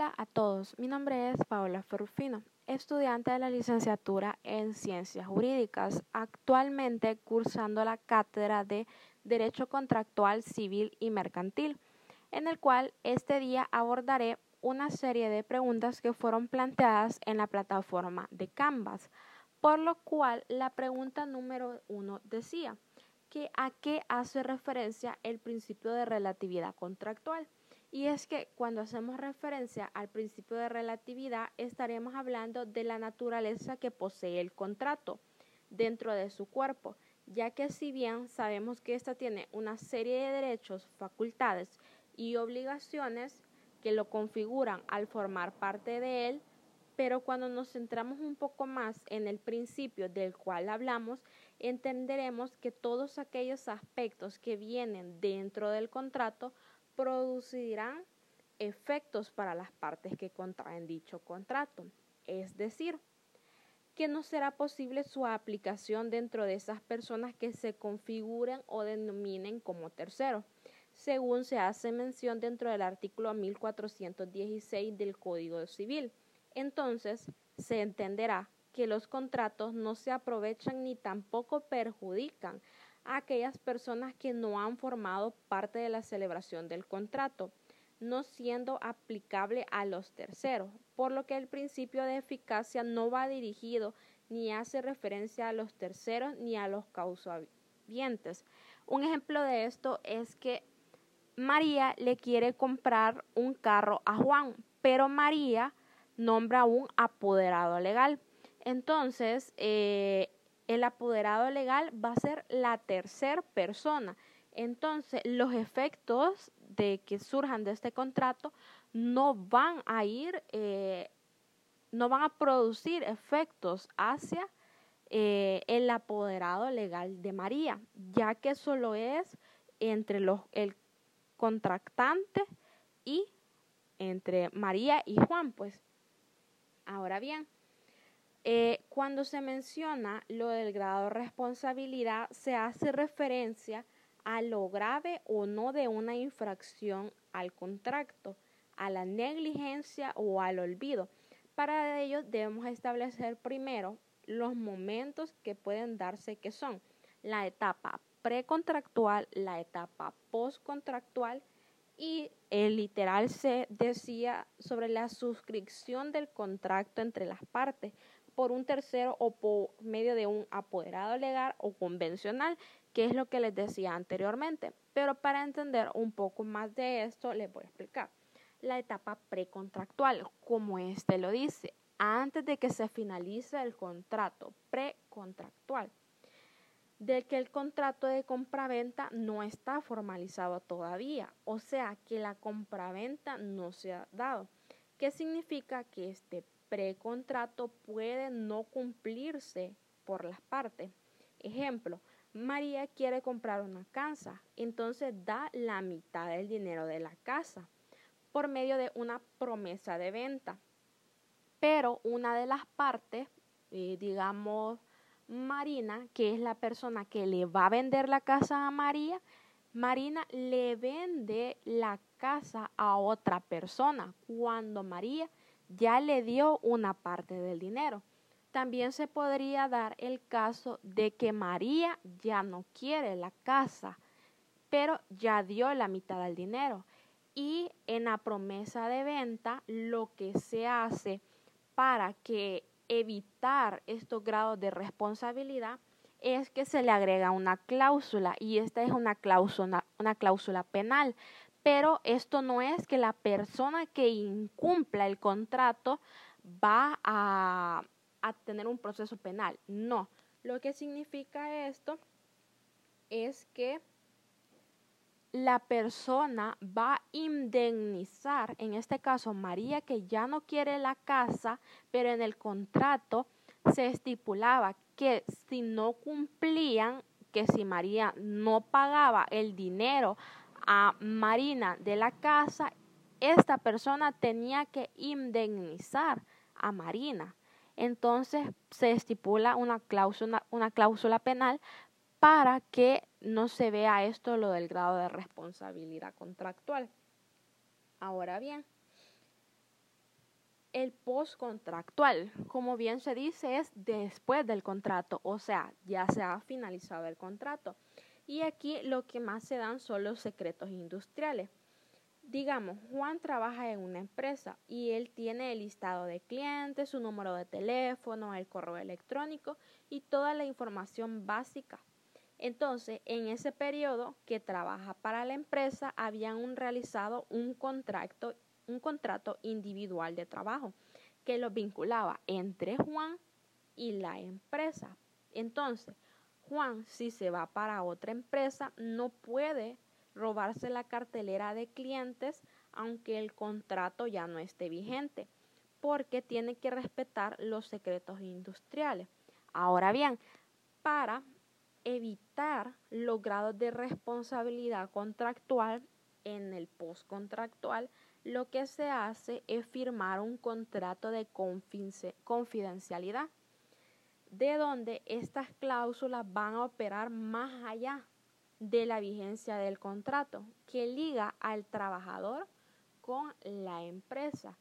Hola a todos, mi nombre es Paola Ferrufino, estudiante de la licenciatura en Ciencias Jurídicas, actualmente cursando la cátedra de Derecho Contractual Civil y Mercantil, en el cual este día abordaré una serie de preguntas que fueron planteadas en la plataforma de Canvas, por lo cual la pregunta número uno decía que a qué hace referencia el principio de relatividad contractual. Y es que cuando hacemos referencia al principio de relatividad estaremos hablando de la naturaleza que posee el contrato dentro de su cuerpo, ya que si bien sabemos que ésta tiene una serie de derechos, facultades y obligaciones que lo configuran al formar parte de él, pero cuando nos centramos un poco más en el principio del cual hablamos, entenderemos que todos aquellos aspectos que vienen dentro del contrato producirán efectos para las partes que contraen dicho contrato. Es decir, que no será posible su aplicación dentro de esas personas que se configuren o denominen como terceros, según se hace mención dentro del artículo 1416 del Código Civil. Entonces, se entenderá que los contratos no se aprovechan ni tampoco perjudican a aquellas personas que no han formado parte de la celebración del contrato, no siendo aplicable a los terceros, por lo que el principio de eficacia no va dirigido ni hace referencia a los terceros ni a los causavientes. Un ejemplo de esto es que María le quiere comprar un carro a Juan, pero María nombra un apoderado legal. Entonces, eh, el apoderado legal va a ser la tercera persona. Entonces, los efectos de que surjan de este contrato no van a ir, eh, no van a producir efectos hacia eh, el apoderado legal de María, ya que solo es entre los, el contractante y entre María y Juan, pues. Ahora bien, eh, cuando se menciona lo del grado de responsabilidad, se hace referencia a lo grave o no de una infracción al contrato, a la negligencia o al olvido. Para ello debemos establecer primero los momentos que pueden darse que son la etapa precontractual, la etapa postcontractual y el literal se decía sobre la suscripción del contrato entre las partes, por un tercero o por medio de un apoderado legal o convencional, que es lo que les decía anteriormente. Pero para entender un poco más de esto, les voy a explicar. La etapa precontractual, como este lo dice, antes de que se finalice el contrato precontractual, de que el contrato de compraventa no está formalizado todavía, o sea que la compraventa no se ha dado. ¿Qué significa que este precontrato puede no cumplirse por las partes. Ejemplo, María quiere comprar una casa, entonces da la mitad del dinero de la casa por medio de una promesa de venta. Pero una de las partes, eh, digamos, Marina, que es la persona que le va a vender la casa a María, Marina le vende la casa a otra persona cuando María ya le dio una parte del dinero. También se podría dar el caso de que María ya no quiere la casa, pero ya dio la mitad del dinero. Y en la promesa de venta, lo que se hace para que evitar estos grados de responsabilidad es que se le agrega una cláusula y esta es una cláusula, una cláusula penal pero esto no es que la persona que incumpla el contrato va a, tener un proceso penal. No. Lo que significa esto es que la persona va a indemnizar, en este caso María que ya no quiere la casa, pero en el contrato se estipulaba que si no cumplían, que si María no pagaba el dinero a Marina de la casa, esta persona tenía que indemnizar a Marina. Entonces se estipula una cláusula, una cláusula penal para que no se vea esto lo del grado de responsabilidad contractual. Ahora bien, el postcontractual, como bien se dice, es después del contrato, o sea, ya se ha finalizado el contrato. Y aquí lo que más se dan son los secretos industriales. Digamos, Juan trabaja en una empresa y él tiene el listado de clientes, su número de teléfono, el correo electrónico y toda la información básica. Entonces, en ese periodo que trabaja para la empresa, habían realizado un contrato, un contrato individual de trabajo que lo vinculaba entre Juan y la empresa. Entonces, Juan, si se va para otra empresa, no puede robarse la cartelera de clientes aunque el contrato ya no esté vigente, porque tiene que respetar los secretos industriales. Ahora bien, para evitar los grados de responsabilidad contractual en el postcontractual, lo que se hace es firmar un contrato de confidencialidad, de donde estas cláusulas van a operar más allá de la vigencia del contrato que liga al trabajador con la empresa,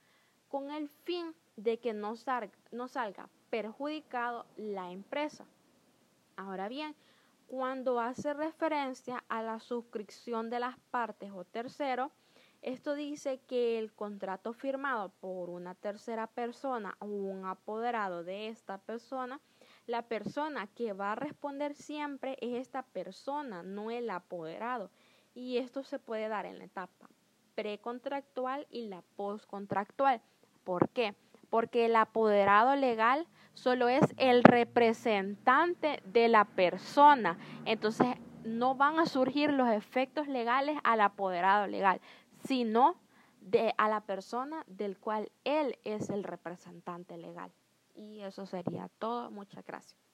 con el fin de que no salga, no salga perjudicado la empresa. Ahora bien, cuando hace referencia a la suscripción de las partes o tercero, esto dice que el contrato firmado por una tercera persona o un apoderado de esta persona la persona que va a responder siempre es esta persona, no el apoderado. Y esto se puede dar en la etapa precontractual y la postcontractual. ¿Por qué? Porque el apoderado legal solo es el representante de la persona. Entonces no van a surgir los efectos legales al apoderado legal, sino de, a la persona del cual él es el representante legal. Y eso sería todo. Muchas gracias.